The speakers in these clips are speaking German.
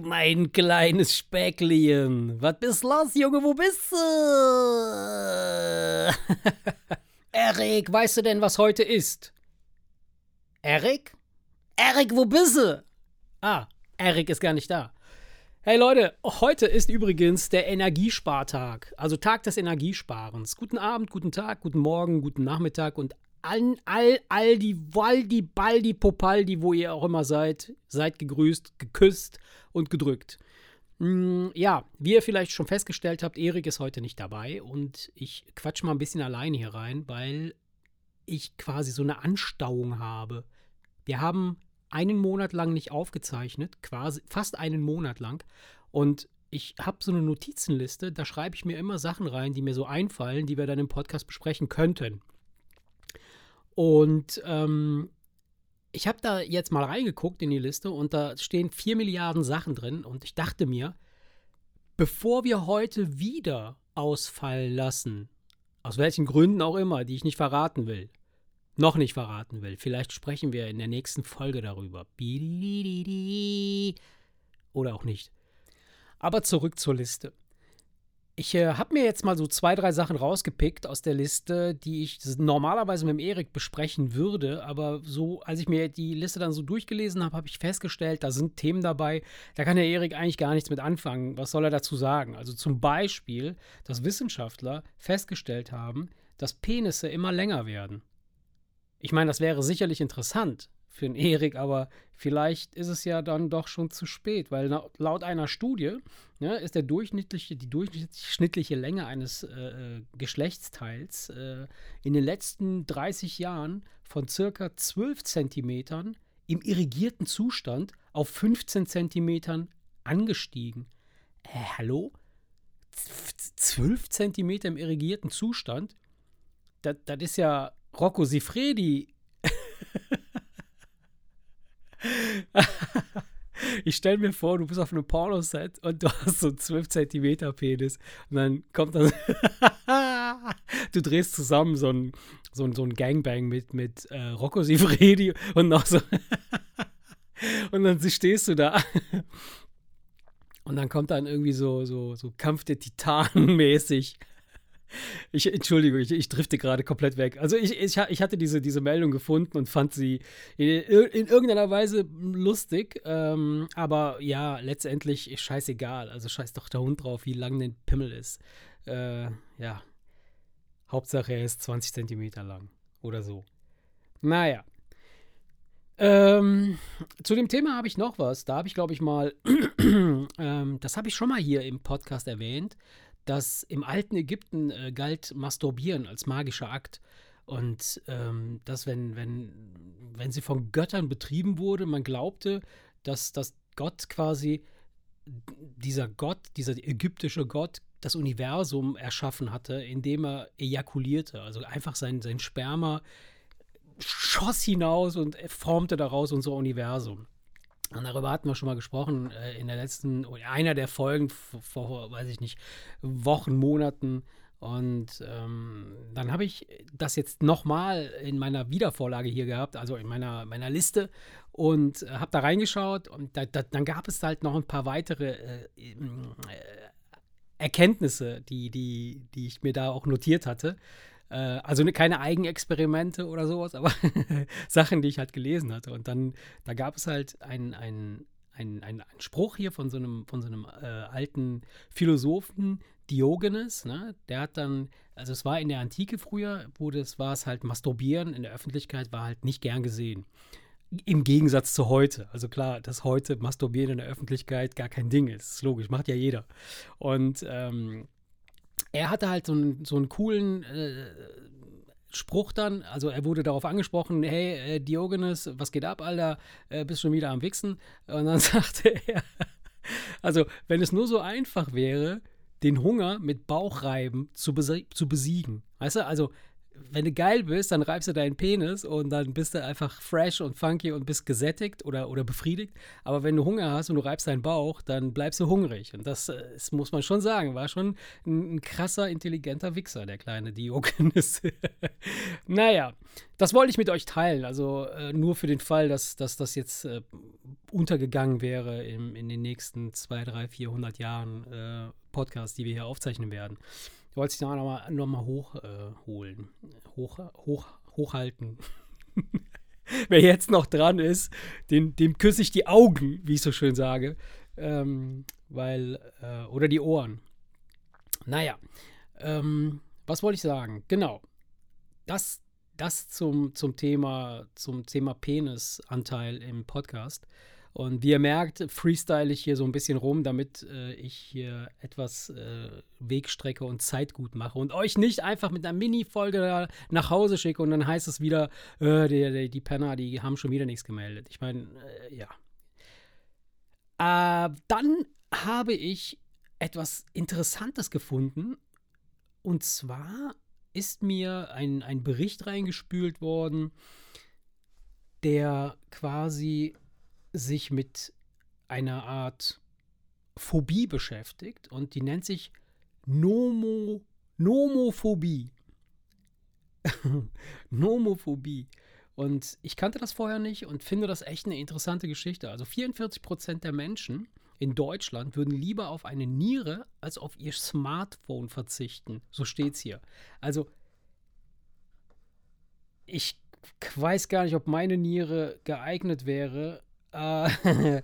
Mein kleines Späcklien. Was bist los, Junge? Wo bist du? Erik, weißt du denn, was heute ist? Erik? Erik, wo bist du? Ah, Erik ist gar nicht da. Hey Leute, heute ist übrigens der Energiespartag, also Tag des Energiesparens. Guten Abend, guten Tag, guten Morgen, guten Nachmittag und all, all, all die Waldi, Baldi, Popaldi, wo ihr auch immer seid, seid gegrüßt, geküsst und gedrückt. Mm, ja, wie ihr vielleicht schon festgestellt habt, Erik ist heute nicht dabei und ich quatsch mal ein bisschen alleine hier rein, weil ich quasi so eine Anstauung habe. Wir haben einen Monat lang nicht aufgezeichnet, quasi fast einen Monat lang. Und ich habe so eine Notizenliste, da schreibe ich mir immer Sachen rein, die mir so einfallen, die wir dann im Podcast besprechen könnten. Und ähm, ich habe da jetzt mal reingeguckt in die Liste und da stehen 4 Milliarden Sachen drin. Und ich dachte mir, bevor wir heute wieder ausfallen lassen, aus welchen Gründen auch immer, die ich nicht verraten will, noch nicht verraten will. Vielleicht sprechen wir in der nächsten Folge darüber. Oder auch nicht. Aber zurück zur Liste. Ich äh, habe mir jetzt mal so zwei, drei Sachen rausgepickt aus der Liste, die ich normalerweise mit dem Erik besprechen würde. Aber so, als ich mir die Liste dann so durchgelesen habe, habe ich festgestellt, da sind Themen dabei, da kann der Erik eigentlich gar nichts mit anfangen. Was soll er dazu sagen? Also zum Beispiel, dass Wissenschaftler festgestellt haben, dass Penisse immer länger werden. Ich meine, das wäre sicherlich interessant für den Erik, aber vielleicht ist es ja dann doch schon zu spät, weil laut einer Studie ne, ist der durchschnittliche, die durchschnittliche Länge eines äh, äh, Geschlechtsteils äh, in den letzten 30 Jahren von circa 12 Zentimetern im irrigierten Zustand auf 15 Zentimetern angestiegen. Äh, hallo? 12 Zentimeter im irrigierten Zustand? Das, das ist ja Rocco Sifredi. ich stelle mir vor, du bist auf einem Pornoset und du hast so einen 12 cm Penis. Und dann kommt dann du drehst zusammen so ein, so ein, so ein Gangbang mit, mit äh, Rocco Sifredi und noch so und dann stehst du da. Und dann kommt dann irgendwie so, so, so Kampf der Titanen mäßig ich, Entschuldigung, ich, ich drifte gerade komplett weg. Also ich, ich, ich hatte diese, diese Meldung gefunden und fand sie in, in irgendeiner Weise lustig. Ähm, aber ja, letztendlich scheißegal. Also scheiß doch der Hund drauf, wie lang der Pimmel ist. Äh, ja. Hauptsache er ist 20 Zentimeter lang. Oder so. Naja. Ähm, zu dem Thema habe ich noch was. Da habe ich, glaube ich, mal, ähm, das habe ich schon mal hier im Podcast erwähnt dass im alten Ägypten äh, galt Masturbieren als magischer Akt. Und ähm, dass, wenn, wenn, wenn sie von Göttern betrieben wurde, man glaubte, dass, dass Gott quasi, dieser Gott, dieser ägyptische Gott, das Universum erschaffen hatte, indem er ejakulierte. Also einfach sein, sein Sperma schoss hinaus und formte daraus unser Universum. Und darüber hatten wir schon mal gesprochen äh, in der letzten, einer der Folgen vor, weiß ich nicht, Wochen, Monaten. Und ähm, dann habe ich das jetzt nochmal in meiner Wiedervorlage hier gehabt, also in meiner, meiner Liste, und äh, habe da reingeschaut. Und da, da, dann gab es halt noch ein paar weitere äh, äh, Erkenntnisse, die, die, die ich mir da auch notiert hatte. Äh, also ne, keine Eigenexperimente oder sowas, aber Sachen, die ich halt gelesen hatte. Und dann, da gab es halt einen ein, ein, ein Spruch hier von so einem, von so einem äh, alten Philosophen, Diogenes, ne? der hat dann, also es war in der Antike früher, wo das war es halt Masturbieren in der Öffentlichkeit war halt nicht gern gesehen. Im Gegensatz zu heute. Also klar, dass heute Masturbieren in der Öffentlichkeit gar kein Ding ist. Das ist logisch, macht ja jeder. Und ähm, er hatte halt so einen, so einen coolen äh, Spruch dann, also er wurde darauf angesprochen, hey äh, Diogenes, was geht ab, Alter, äh, bist schon wieder am Wichsen? Und dann sagte er, also wenn es nur so einfach wäre, den Hunger mit Bauchreiben zu, zu besiegen. Weißt du, also wenn du geil bist, dann reibst du deinen Penis und dann bist du einfach fresh und funky und bist gesättigt oder, oder befriedigt. Aber wenn du Hunger hast und du reibst deinen Bauch, dann bleibst du hungrig. Und das, äh, das muss man schon sagen, war schon ein, ein krasser, intelligenter Wichser, der kleine Diogenes. naja, das wollte ich mit euch teilen. Also äh, nur für den Fall, dass, dass das jetzt äh, untergegangen wäre im, in den nächsten 200, 300, 400 Jahren äh, Podcast, die wir hier aufzeichnen werden wollte ich da nochmal noch mal hochholen. Äh, hoch, hoch, hochhalten. Wer jetzt noch dran ist, dem, dem küsse ich die Augen, wie ich so schön sage. Ähm, weil, äh, oder die Ohren. Naja, ähm, was wollte ich sagen? Genau. Das, das zum, zum Thema, zum Thema Penisanteil im Podcast. Und wie ihr merkt, freestyle ich hier so ein bisschen rum, damit äh, ich hier etwas äh, Wegstrecke und Zeit gut mache und euch nicht einfach mit einer Mini-Folge nach Hause schicke und dann heißt es wieder, äh, die, die, die, Penner, die haben schon wieder nichts gemeldet. Ich meine, äh, ja. Äh, dann habe ich etwas Interessantes gefunden und zwar ist mir ein, ein Bericht reingespült worden, der quasi sich mit einer Art Phobie beschäftigt und die nennt sich Nomo, Nomophobie. Nomophobie. Und ich kannte das vorher nicht und finde das echt eine interessante Geschichte. Also 44 Prozent der Menschen in Deutschland würden lieber auf eine Niere als auf ihr Smartphone verzichten. So steht es hier. Also ich weiß gar nicht, ob meine Niere geeignet wäre,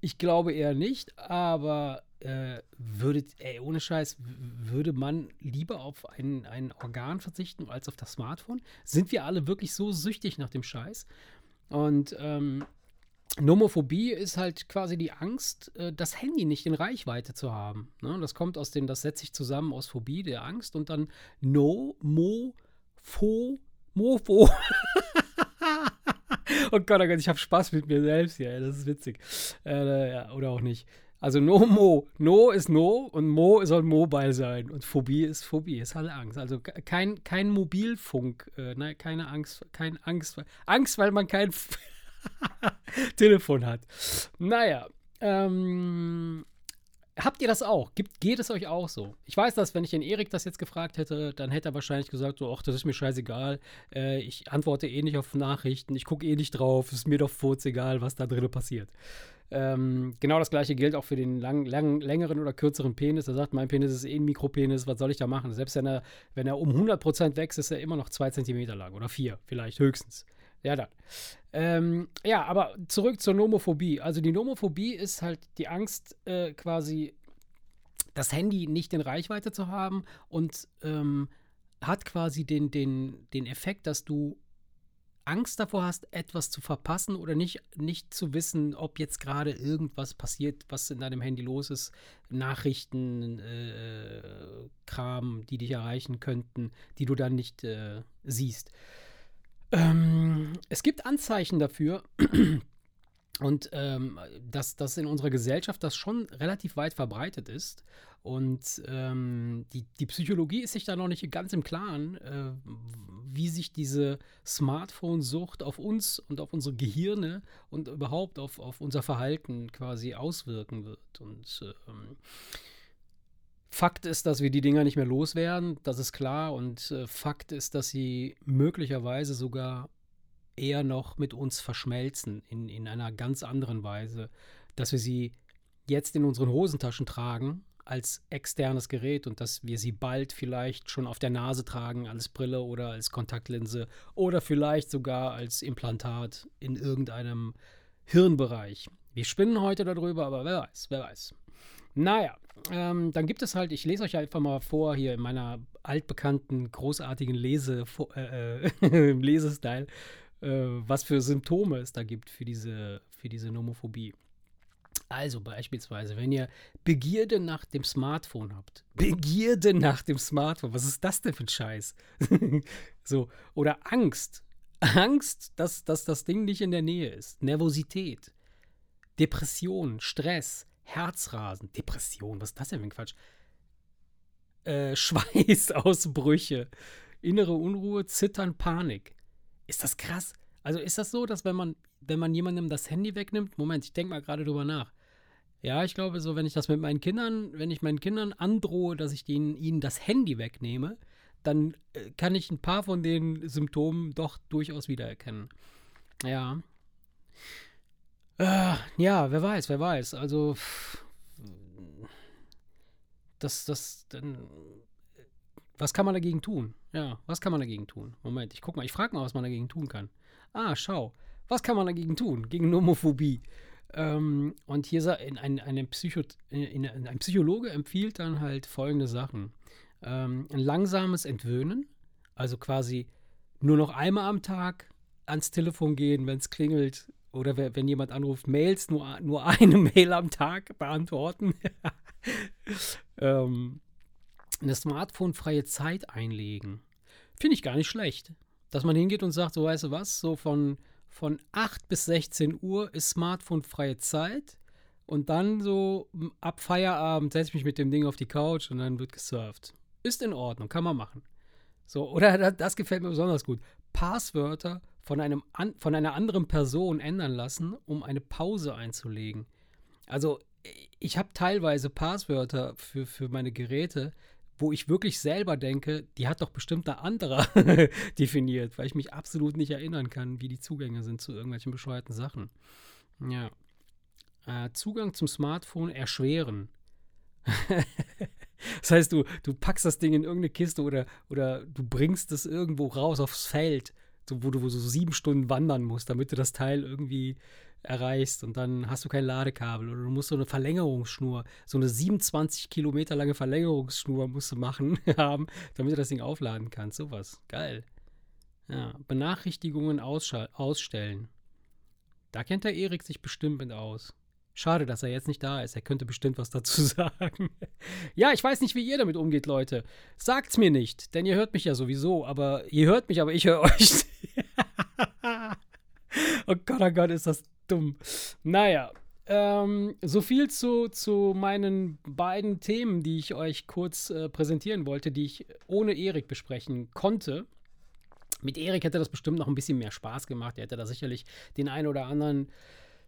ich glaube eher nicht, aber äh, würde, ey, ohne Scheiß, würde man lieber auf ein, ein Organ verzichten als auf das Smartphone? Sind wir alle wirklich so süchtig nach dem Scheiß? Und ähm, Nomophobie ist halt quasi die Angst, äh, das Handy nicht in Reichweite zu haben. Ne? Das kommt aus dem, das setzt sich zusammen aus Phobie, der Angst und dann No, Mo, Pho, Mofo. Oh Gott, oh Gott, ich habe Spaß mit mir selbst hier, das ist witzig. Äh, ja, oder auch nicht. Also No Mo. No ist No und Mo soll Mobile sein. Und Phobie ist Phobie, ist halt Angst. Also kein, kein Mobilfunk, äh, nein, keine Angst, kein Angst. Angst, weil man kein Telefon hat. Naja, ähm, Habt ihr das auch? Gibt, geht es euch auch so? Ich weiß, dass wenn ich den Erik das jetzt gefragt hätte, dann hätte er wahrscheinlich gesagt, so, ach, das ist mir scheißegal. Äh, ich antworte eh nicht auf Nachrichten, ich gucke eh nicht drauf, es ist mir doch furz egal, was da drin passiert. Ähm, genau das gleiche gilt auch für den lang, lang, längeren oder kürzeren Penis. Er sagt, mein Penis ist eh ein Mikropenis, was soll ich da machen? Selbst wenn er, wenn er um 100% wächst, ist er immer noch zwei Zentimeter lang oder vier, vielleicht höchstens. Ja, dann. Ähm, ja, aber zurück zur Nomophobie. Also die Nomophobie ist halt die Angst, äh, quasi das Handy nicht in Reichweite zu haben und ähm, hat quasi den, den, den Effekt, dass du Angst davor hast, etwas zu verpassen oder nicht, nicht zu wissen, ob jetzt gerade irgendwas passiert, was in deinem Handy los ist. Nachrichten, äh, Kram, die dich erreichen könnten, die du dann nicht äh, siehst. Ähm, es gibt Anzeichen dafür. Und ähm, dass, dass in unserer Gesellschaft das schon relativ weit verbreitet ist. Und ähm, die, die Psychologie ist sich da noch nicht ganz im Klaren, äh, wie sich diese Smartphone-Sucht auf uns und auf unsere Gehirne und überhaupt auf, auf unser Verhalten quasi auswirken wird. Und ähm, Fakt ist, dass wir die Dinger nicht mehr loswerden, das ist klar. Und äh, Fakt ist, dass sie möglicherweise sogar eher noch mit uns verschmelzen in, in einer ganz anderen Weise, dass wir sie jetzt in unseren Hosentaschen tragen als externes Gerät und dass wir sie bald vielleicht schon auf der Nase tragen als Brille oder als Kontaktlinse oder vielleicht sogar als Implantat in irgendeinem Hirnbereich. Wir spinnen heute darüber, aber wer weiß, wer weiß. Naja, ähm, dann gibt es halt, ich lese euch einfach mal vor, hier in meiner altbekannten, großartigen Lese, äh, äh Lesestyle, äh, was für Symptome es da gibt für diese, für diese Nomophobie. Also beispielsweise, wenn ihr Begierde nach dem Smartphone habt. Begierde nach dem Smartphone. Was ist das denn für ein Scheiß? so. Oder Angst. Angst, dass, dass das Ding nicht in der Nähe ist. Nervosität. Depression, Stress, Herzrasen, Depression, was ist das denn für ein Quatsch? Äh, Schweißausbrüche, innere Unruhe, Zittern, Panik. Ist das krass? Also ist das so, dass wenn man, wenn man jemandem das Handy wegnimmt, Moment, ich denke mal gerade drüber nach. Ja, ich glaube so, wenn ich das mit meinen Kindern, wenn ich meinen Kindern androhe, dass ich denen, ihnen das Handy wegnehme, dann äh, kann ich ein paar von den Symptomen doch durchaus wiedererkennen. Ja. Ja, wer weiß, wer weiß. Also, das, das, dann, was kann man dagegen tun? Ja, was kann man dagegen tun? Moment, ich guck mal, ich frage mal, was man dagegen tun kann. Ah, schau, was kann man dagegen tun? Gegen Nomophobie. Ähm, und hier in ein, eine Psycho, in, in, ein Psychologe empfiehlt dann halt folgende Sachen. Ähm, ein langsames Entwöhnen, also quasi nur noch einmal am Tag ans Telefon gehen, wenn es klingelt, oder wenn jemand anruft, Mails nur, nur eine Mail am Tag beantworten. ähm, eine Smartphone-freie Zeit einlegen. Finde ich gar nicht schlecht. Dass man hingeht und sagt, so weißt du was, so von, von 8 bis 16 Uhr ist Smartphone-freie Zeit. Und dann so ab Feierabend setze ich mich mit dem Ding auf die Couch und dann wird gesurft. Ist in Ordnung, kann man machen. So, oder das gefällt mir besonders gut. Passwörter von, einem an, von einer anderen Person ändern lassen, um eine Pause einzulegen. Also ich habe teilweise Passwörter für, für meine Geräte, wo ich wirklich selber denke, die hat doch bestimmt ein anderer definiert, weil ich mich absolut nicht erinnern kann, wie die Zugänge sind zu irgendwelchen bescheuerten Sachen. Ja. Äh, Zugang zum Smartphone erschweren. das heißt, du, du packst das Ding in irgendeine Kiste oder, oder du bringst es irgendwo raus aufs Feld, so, wo du so sieben Stunden wandern musst, damit du das Teil irgendwie erreichst und dann hast du kein Ladekabel oder du musst so eine Verlängerungsschnur, so eine 27 Kilometer lange Verlängerungsschnur musst du machen haben, damit du das Ding aufladen kannst. Sowas. Geil. Ja, Benachrichtigungen ausstellen. Da kennt der Erik sich bestimmt mit aus. Schade, dass er jetzt nicht da ist. Er könnte bestimmt was dazu sagen. ja, ich weiß nicht, wie ihr damit umgeht, Leute. Sagt's mir nicht, denn ihr hört mich ja sowieso, aber ihr hört mich, aber ich höre euch. oh Gott, oh Gott, ist das dumm. Naja, ähm, so viel zu, zu meinen beiden Themen, die ich euch kurz äh, präsentieren wollte, die ich ohne Erik besprechen konnte. Mit Erik hätte das bestimmt noch ein bisschen mehr Spaß gemacht. Er hätte da sicherlich den einen oder anderen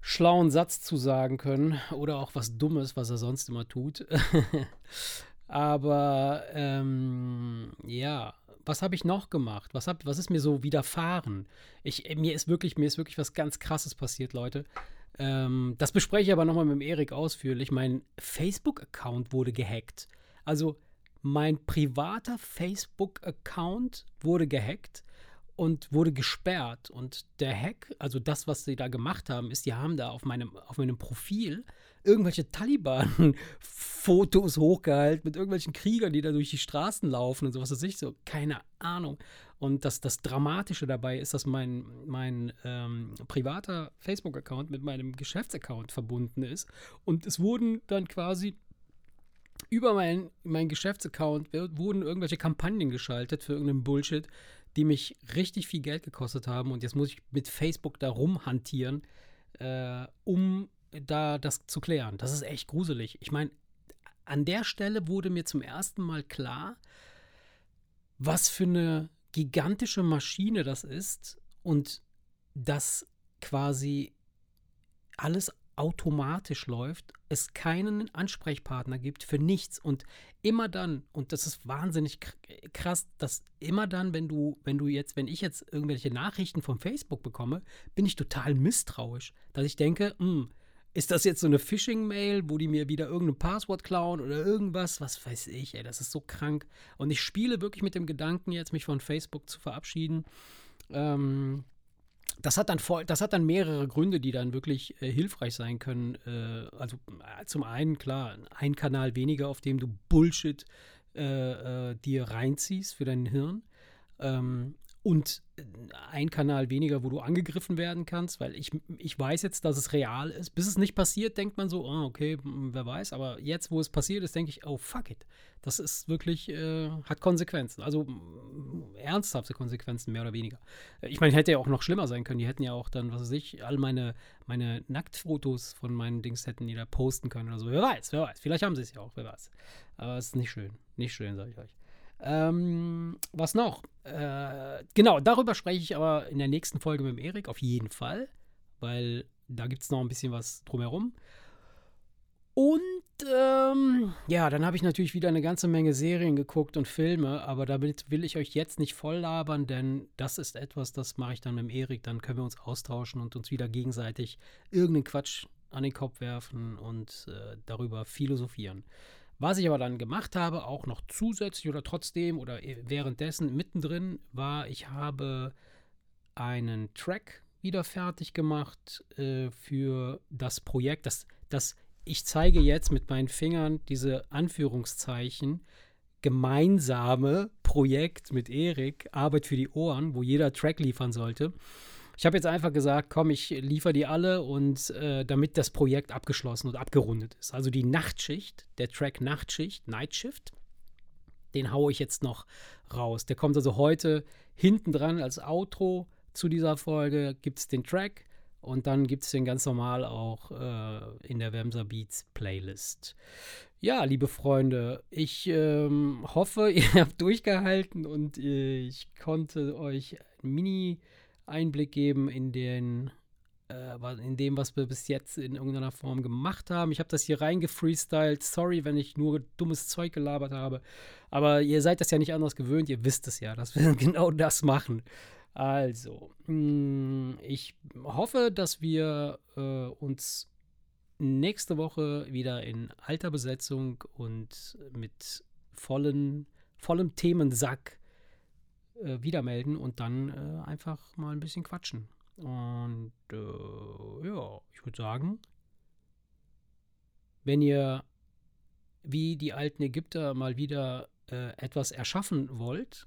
schlauen Satz zu sagen können oder auch was Dummes, was er sonst immer tut. Aber ähm, ja, was habe ich noch gemacht? Was, hab, was ist mir so widerfahren? Ich, mir, ist wirklich, mir ist wirklich was ganz Krasses passiert, Leute. Ähm, das bespreche ich aber nochmal mit Erik ausführlich. Mein Facebook-Account wurde gehackt. Also mein privater Facebook-Account wurde gehackt und wurde gesperrt. Und der Hack, also das, was sie da gemacht haben, ist, die haben da auf meinem, auf meinem Profil irgendwelche Taliban-Fotos hochgehalten mit irgendwelchen Kriegern, die da durch die Straßen laufen und sowas. Das ist so, keine Ahnung. Und das, das Dramatische dabei ist, dass mein, mein ähm, privater Facebook-Account mit meinem Geschäftsaccount verbunden ist. Und es wurden dann quasi über meinen mein Geschäftsaccount wurden irgendwelche Kampagnen geschaltet für irgendeinen Bullshit, die mich richtig viel Geld gekostet haben. Und jetzt muss ich mit Facebook da rumhantieren, äh, um da das zu klären. Das ist echt gruselig. Ich meine, an der Stelle wurde mir zum ersten Mal klar, was für eine gigantische Maschine das ist und dass quasi alles automatisch läuft, es keinen Ansprechpartner gibt für nichts und immer dann, und das ist wahnsinnig krass, dass immer dann, wenn du, wenn du jetzt, wenn ich jetzt irgendwelche Nachrichten von Facebook bekomme, bin ich total misstrauisch, dass ich denke, mh, hm, ist das jetzt so eine Phishing-Mail, wo die mir wieder irgendein Passwort klauen oder irgendwas? Was weiß ich, ey, das ist so krank. Und ich spiele wirklich mit dem Gedanken, jetzt mich von Facebook zu verabschieden. Ähm, das hat dann voll, das hat dann mehrere Gründe, die dann wirklich äh, hilfreich sein können. Äh, also äh, zum einen klar, ein Kanal weniger, auf dem du Bullshit äh, äh, dir reinziehst für dein Hirn. Ähm, und äh, ein Kanal weniger, wo du angegriffen werden kannst, weil ich, ich weiß jetzt, dass es real ist. Bis es nicht passiert, denkt man so, oh, okay, wer weiß. Aber jetzt, wo es passiert ist, denke ich, oh, fuck it. Das ist wirklich, äh, hat Konsequenzen. Also ernsthafte Konsequenzen, mehr oder weniger. Ich meine, hätte ja auch noch schlimmer sein können. Die hätten ja auch dann, was weiß ich, all meine, meine Nacktfotos von meinen Dings hätten die da posten können oder so. Wer weiß, wer weiß. Vielleicht haben sie es ja auch, wer weiß. Aber es ist nicht schön. Nicht schön, sage ich euch. Ähm, was noch? Äh, genau, darüber spreche ich aber in der nächsten Folge mit Erik auf jeden Fall, weil da gibt es noch ein bisschen was drumherum. Und ähm, ja, dann habe ich natürlich wieder eine ganze Menge Serien geguckt und Filme, aber damit will ich euch jetzt nicht voll labern, denn das ist etwas, das mache ich dann mit Erik. Dann können wir uns austauschen und uns wieder gegenseitig irgendeinen Quatsch an den Kopf werfen und äh, darüber philosophieren. Was ich aber dann gemacht habe, auch noch zusätzlich oder trotzdem oder währenddessen mittendrin, war, ich habe einen Track wieder fertig gemacht äh, für das Projekt. Das, das, ich zeige jetzt mit meinen Fingern diese Anführungszeichen gemeinsame Projekt mit Erik, Arbeit für die Ohren, wo jeder Track liefern sollte. Ich habe jetzt einfach gesagt, komm, ich liefere die alle und äh, damit das Projekt abgeschlossen und abgerundet ist. Also die Nachtschicht, der Track Nachtschicht, Night Shift, den haue ich jetzt noch raus. Der kommt also heute hinten dran als Outro zu dieser Folge. Gibt es den Track und dann gibt es den ganz normal auch äh, in der Wemser Beats Playlist. Ja, liebe Freunde, ich ähm, hoffe, ihr habt durchgehalten und ich konnte euch ein Mini- Einblick geben in den äh, in dem, was wir bis jetzt in irgendeiner Form gemacht haben. Ich habe das hier reingefreestylt. Sorry, wenn ich nur dummes Zeug gelabert habe. Aber ihr seid das ja nicht anders gewöhnt. Ihr wisst es ja, dass wir genau das machen. Also, mh, mm, ich hoffe, dass wir äh, uns nächste Woche wieder in alter Besetzung und mit vollen, vollem Themensack äh, wieder melden und dann äh, einfach mal ein bisschen quatschen. Und äh, ja, ich würde sagen, wenn ihr wie die alten Ägypter mal wieder äh, etwas erschaffen wollt,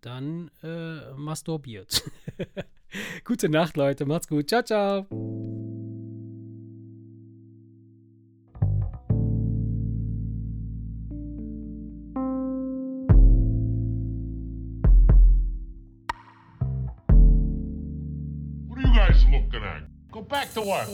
dann äh, masturbiert. Gute Nacht, Leute. Macht's gut. Ciao, ciao. Back to work.